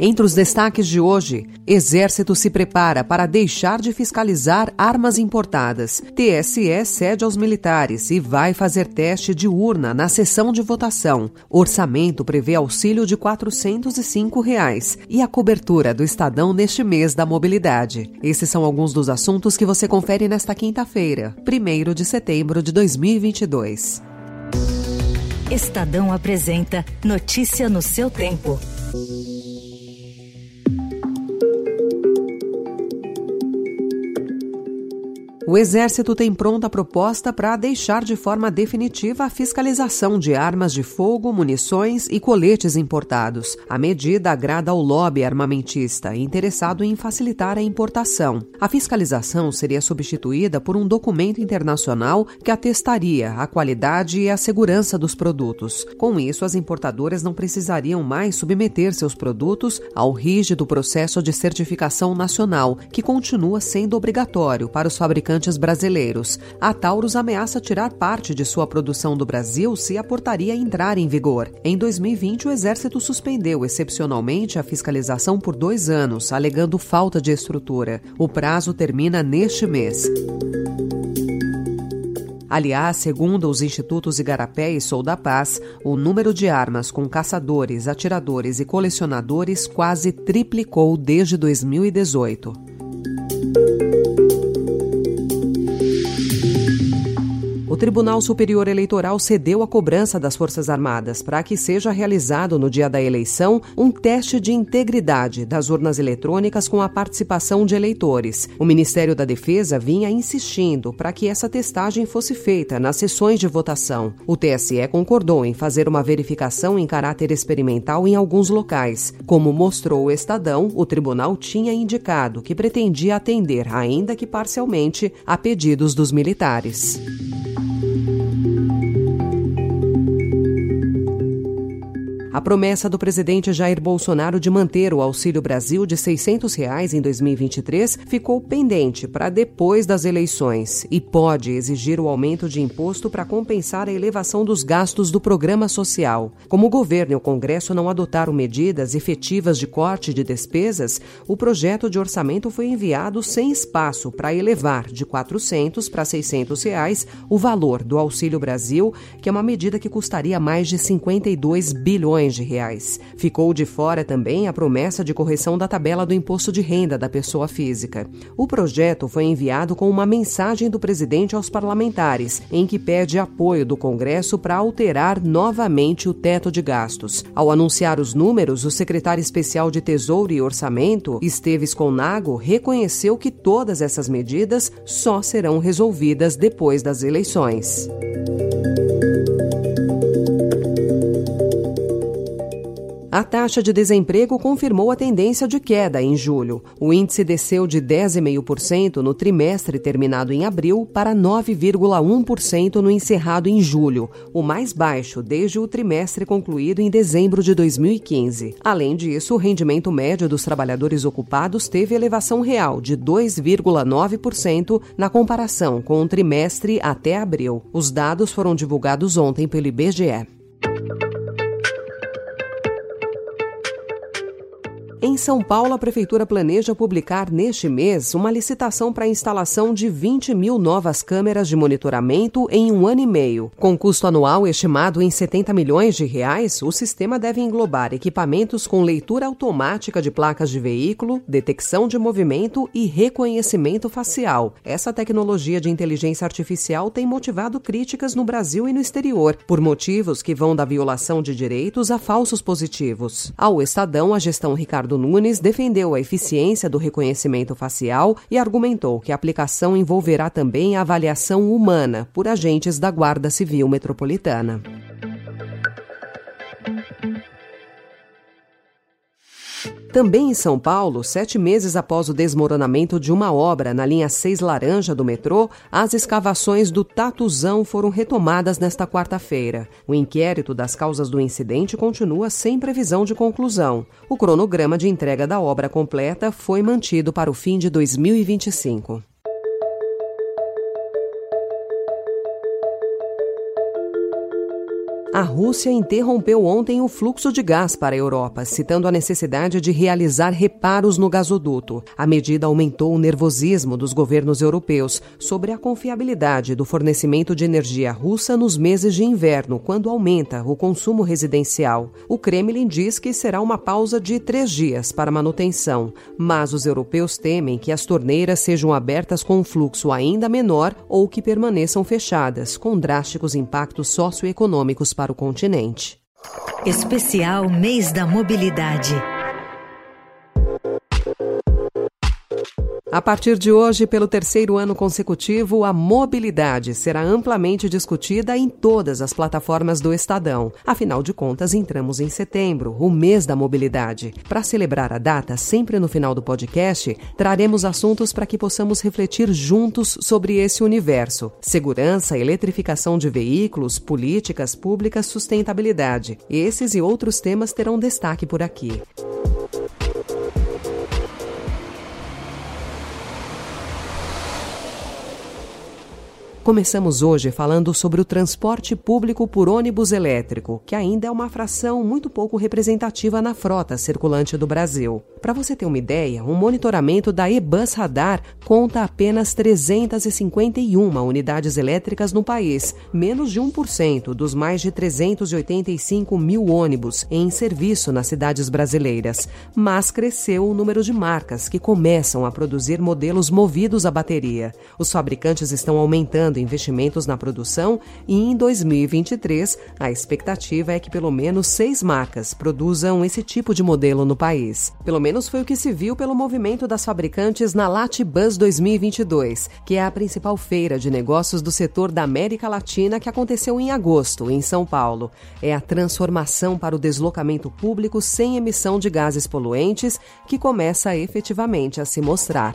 Entre os destaques de hoje, Exército se prepara para deixar de fiscalizar armas importadas. TSE cede aos militares e vai fazer teste de urna na sessão de votação. Orçamento prevê auxílio de 405 reais e a cobertura do Estadão neste mês da mobilidade. Esses são alguns dos assuntos que você confere nesta quinta-feira, 1 de setembro de 2022. Estadão apresenta Notícia no seu tempo. O Exército tem pronta proposta para deixar de forma definitiva a fiscalização de armas de fogo, munições e coletes importados. A medida agrada ao lobby armamentista, interessado em facilitar a importação. A fiscalização seria substituída por um documento internacional que atestaria a qualidade e a segurança dos produtos. Com isso, as importadoras não precisariam mais submeter seus produtos ao rígido processo de certificação nacional, que continua sendo obrigatório para os fabricantes brasileiros. A Taurus ameaça tirar parte de sua produção do Brasil se a portaria entrar em vigor. Em 2020, o Exército suspendeu excepcionalmente a fiscalização por dois anos, alegando falta de estrutura. O prazo termina neste mês. Aliás, segundo os institutos Igarapé e Sou da Paz, o número de armas com caçadores, atiradores e colecionadores quase triplicou desde 2018. Tribunal Superior Eleitoral cedeu a cobrança das Forças Armadas para que seja realizado no dia da eleição um teste de integridade das urnas eletrônicas com a participação de eleitores. O Ministério da Defesa vinha insistindo para que essa testagem fosse feita nas sessões de votação. O TSE concordou em fazer uma verificação em caráter experimental em alguns locais. Como mostrou o Estadão, o tribunal tinha indicado que pretendia atender, ainda que parcialmente, a pedidos dos militares. A promessa do presidente Jair Bolsonaro de manter o Auxílio Brasil de 600 reais em 2023 ficou pendente para depois das eleições e pode exigir o aumento de imposto para compensar a elevação dos gastos do programa social. Como o governo e o Congresso não adotaram medidas efetivas de corte de despesas, o projeto de orçamento foi enviado sem espaço para elevar de R$ 400 para 600 reais o valor do Auxílio Brasil, que é uma medida que custaria mais de 52 bilhões de reais. Ficou de fora também a promessa de correção da tabela do imposto de renda da pessoa física. O projeto foi enviado com uma mensagem do presidente aos parlamentares, em que pede apoio do Congresso para alterar novamente o teto de gastos. Ao anunciar os números, o secretário especial de Tesouro e Orçamento, Esteves Conago, reconheceu que todas essas medidas só serão resolvidas depois das eleições. A taxa de desemprego confirmou a tendência de queda em julho. O índice desceu de 10,5% no trimestre terminado em abril para 9,1% no encerrado em julho, o mais baixo desde o trimestre concluído em dezembro de 2015. Além disso, o rendimento médio dos trabalhadores ocupados teve elevação real de 2,9% na comparação com o trimestre até abril. Os dados foram divulgados ontem pelo IBGE. Em São Paulo, a Prefeitura planeja publicar neste mês uma licitação para a instalação de 20 mil novas câmeras de monitoramento em um ano e meio. Com custo anual estimado em 70 milhões de reais, o sistema deve englobar equipamentos com leitura automática de placas de veículo, detecção de movimento e reconhecimento facial. Essa tecnologia de inteligência artificial tem motivado críticas no Brasil e no exterior, por motivos que vão da violação de direitos a falsos positivos. Ao Estadão, a gestão Ricardo Ricardo Nunes defendeu a eficiência do reconhecimento facial e argumentou que a aplicação envolverá também a avaliação humana por agentes da Guarda Civil Metropolitana. Também em São Paulo, sete meses após o desmoronamento de uma obra na linha 6 Laranja do metrô, as escavações do Tatuzão foram retomadas nesta quarta-feira. O inquérito das causas do incidente continua sem previsão de conclusão. O cronograma de entrega da obra completa foi mantido para o fim de 2025. A Rússia interrompeu ontem o fluxo de gás para a Europa, citando a necessidade de realizar reparos no gasoduto. A medida aumentou o nervosismo dos governos europeus sobre a confiabilidade do fornecimento de energia russa nos meses de inverno, quando aumenta o consumo residencial. O Kremlin diz que será uma pausa de três dias para manutenção, mas os europeus temem que as torneiras sejam abertas com um fluxo ainda menor ou que permaneçam fechadas, com drásticos impactos socioeconômicos para o continente. Especial Mês da Mobilidade. A partir de hoje, pelo terceiro ano consecutivo, a mobilidade será amplamente discutida em todas as plataformas do Estadão. Afinal de contas, entramos em setembro, o mês da mobilidade. Para celebrar a data, sempre no final do podcast, traremos assuntos para que possamos refletir juntos sobre esse universo: segurança, eletrificação de veículos, políticas públicas, sustentabilidade. Esses e outros temas terão destaque por aqui. Começamos hoje falando sobre o transporte público por ônibus elétrico, que ainda é uma fração muito pouco representativa na frota circulante do Brasil. Para você ter uma ideia, um monitoramento da eBus Radar conta apenas 351 unidades elétricas no país, menos de 1% dos mais de 385 mil ônibus em serviço nas cidades brasileiras. Mas cresceu o número de marcas que começam a produzir modelos movidos a bateria. Os fabricantes estão aumentando investimentos na produção e em 2023 a expectativa é que pelo menos seis marcas produzam esse tipo de modelo no país. Pelo menos foi o que se viu pelo movimento das fabricantes na Latibus 2022, que é a principal feira de negócios do setor da América Latina que aconteceu em agosto, em São Paulo. É a transformação para o deslocamento público sem emissão de gases poluentes que começa efetivamente a se mostrar.